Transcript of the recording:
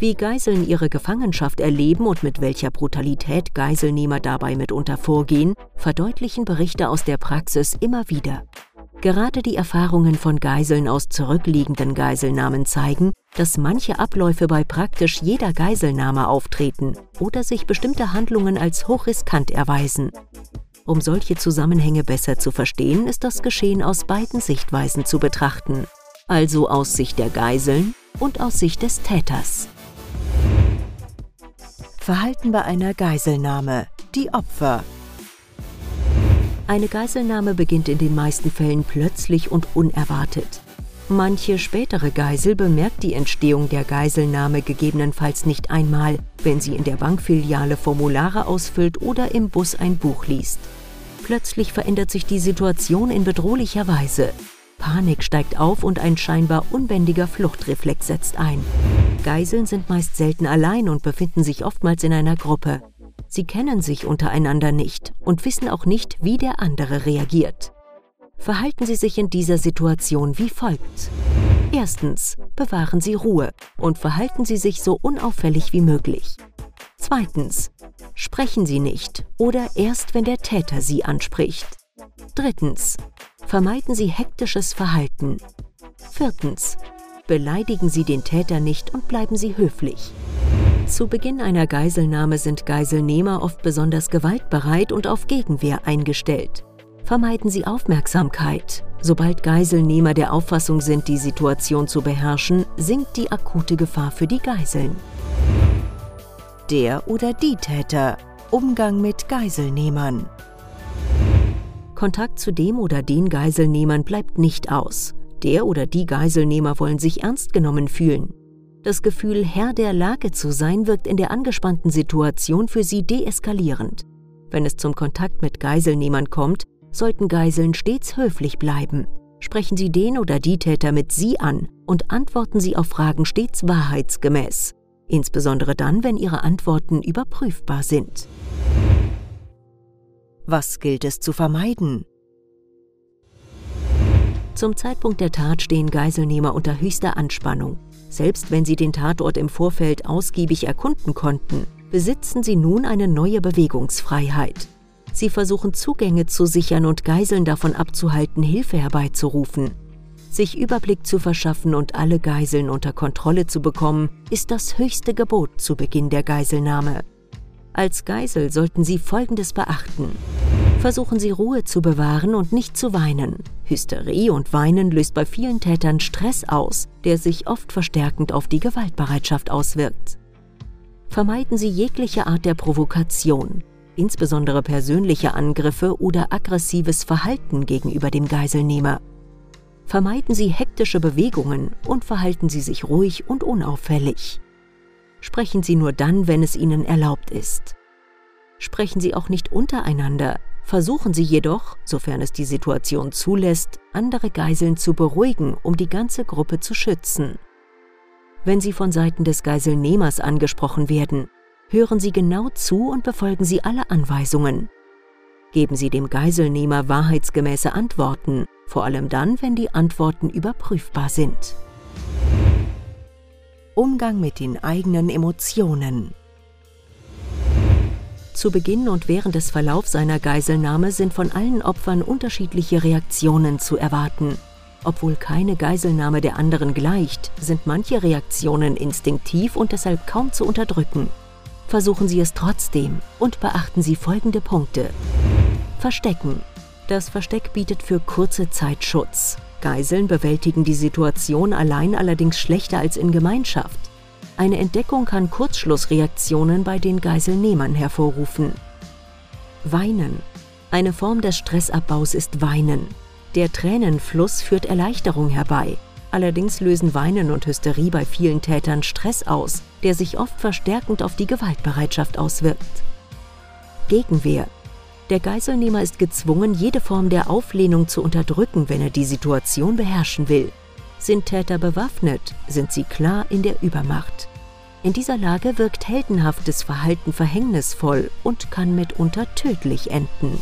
Wie Geiseln ihre Gefangenschaft erleben und mit welcher Brutalität Geiselnehmer dabei mitunter vorgehen, verdeutlichen Berichte aus der Praxis immer wieder. Gerade die Erfahrungen von Geiseln aus zurückliegenden Geiselnahmen zeigen, dass manche Abläufe bei praktisch jeder Geiselnahme auftreten oder sich bestimmte Handlungen als hochriskant erweisen. Um solche Zusammenhänge besser zu verstehen, ist das Geschehen aus beiden Sichtweisen zu betrachten, also aus Sicht der Geiseln und aus Sicht des Täters. Verhalten bei einer Geiselnahme. Die Opfer. Eine Geiselnahme beginnt in den meisten Fällen plötzlich und unerwartet. Manche spätere Geisel bemerkt die Entstehung der Geiselnahme gegebenenfalls nicht einmal, wenn sie in der Bankfiliale Formulare ausfüllt oder im Bus ein Buch liest. Plötzlich verändert sich die Situation in bedrohlicher Weise. Panik steigt auf und ein scheinbar unbändiger Fluchtreflex setzt ein. Geiseln sind meist selten allein und befinden sich oftmals in einer Gruppe. Sie kennen sich untereinander nicht und wissen auch nicht, wie der andere reagiert. Verhalten Sie sich in dieser Situation wie folgt. Erstens, bewahren Sie Ruhe und verhalten Sie sich so unauffällig wie möglich. Zweitens, sprechen Sie nicht oder erst, wenn der Täter Sie anspricht. Drittens, vermeiden Sie hektisches Verhalten. Viertens, beleidigen Sie den Täter nicht und bleiben Sie höflich. Zu Beginn einer Geiselnahme sind Geiselnehmer oft besonders gewaltbereit und auf Gegenwehr eingestellt. Vermeiden Sie Aufmerksamkeit. Sobald Geiselnehmer der Auffassung sind, die Situation zu beherrschen, sinkt die akute Gefahr für die Geiseln. Der oder die Täter. Umgang mit Geiselnehmern. Kontakt zu dem oder den Geiselnehmern bleibt nicht aus. Der oder die Geiselnehmer wollen sich ernst genommen fühlen. Das Gefühl, Herr der Lage zu sein, wirkt in der angespannten Situation für sie deeskalierend. Wenn es zum Kontakt mit Geiselnehmern kommt, sollten Geiseln stets höflich bleiben. Sprechen Sie den oder die Täter mit Sie an und antworten Sie auf Fragen stets wahrheitsgemäß, insbesondere dann, wenn Ihre Antworten überprüfbar sind. Was gilt es zu vermeiden? Zum Zeitpunkt der Tat stehen Geiselnehmer unter höchster Anspannung. Selbst wenn sie den Tatort im Vorfeld ausgiebig erkunden konnten, besitzen sie nun eine neue Bewegungsfreiheit. Sie versuchen Zugänge zu sichern und Geiseln davon abzuhalten, Hilfe herbeizurufen. Sich Überblick zu verschaffen und alle Geiseln unter Kontrolle zu bekommen, ist das höchste Gebot zu Beginn der Geiselnahme. Als Geisel sollten Sie Folgendes beachten. Versuchen Sie Ruhe zu bewahren und nicht zu weinen. Hysterie und Weinen löst bei vielen Tätern Stress aus, der sich oft verstärkend auf die Gewaltbereitschaft auswirkt. Vermeiden Sie jegliche Art der Provokation, insbesondere persönliche Angriffe oder aggressives Verhalten gegenüber dem Geiselnehmer. Vermeiden Sie hektische Bewegungen und verhalten Sie sich ruhig und unauffällig. Sprechen Sie nur dann, wenn es Ihnen erlaubt ist. Sprechen Sie auch nicht untereinander, versuchen Sie jedoch, sofern es die Situation zulässt, andere Geiseln zu beruhigen, um die ganze Gruppe zu schützen. Wenn Sie von Seiten des Geiselnehmers angesprochen werden, hören Sie genau zu und befolgen Sie alle Anweisungen. Geben Sie dem Geiselnehmer wahrheitsgemäße Antworten, vor allem dann, wenn die Antworten überprüfbar sind. Umgang mit den eigenen Emotionen. Zu Beginn und während des Verlaufs seiner Geiselnahme sind von allen Opfern unterschiedliche Reaktionen zu erwarten. Obwohl keine Geiselnahme der anderen gleicht, sind manche Reaktionen instinktiv und deshalb kaum zu unterdrücken. Versuchen Sie es trotzdem und beachten Sie folgende Punkte. Verstecken. Das Versteck bietet für kurze Zeit Schutz. Geiseln bewältigen die Situation allein allerdings schlechter als in Gemeinschaft. Eine Entdeckung kann Kurzschlussreaktionen bei den Geiselnehmern hervorrufen. Weinen. Eine Form des Stressabbaus ist Weinen. Der Tränenfluss führt Erleichterung herbei. Allerdings lösen Weinen und Hysterie bei vielen Tätern Stress aus, der sich oft verstärkend auf die Gewaltbereitschaft auswirkt. Gegenwehr. Der Geiselnehmer ist gezwungen, jede Form der Auflehnung zu unterdrücken, wenn er die Situation beherrschen will. Sind Täter bewaffnet, sind sie klar in der Übermacht. In dieser Lage wirkt heldenhaftes Verhalten verhängnisvoll und kann mitunter tödlich enden.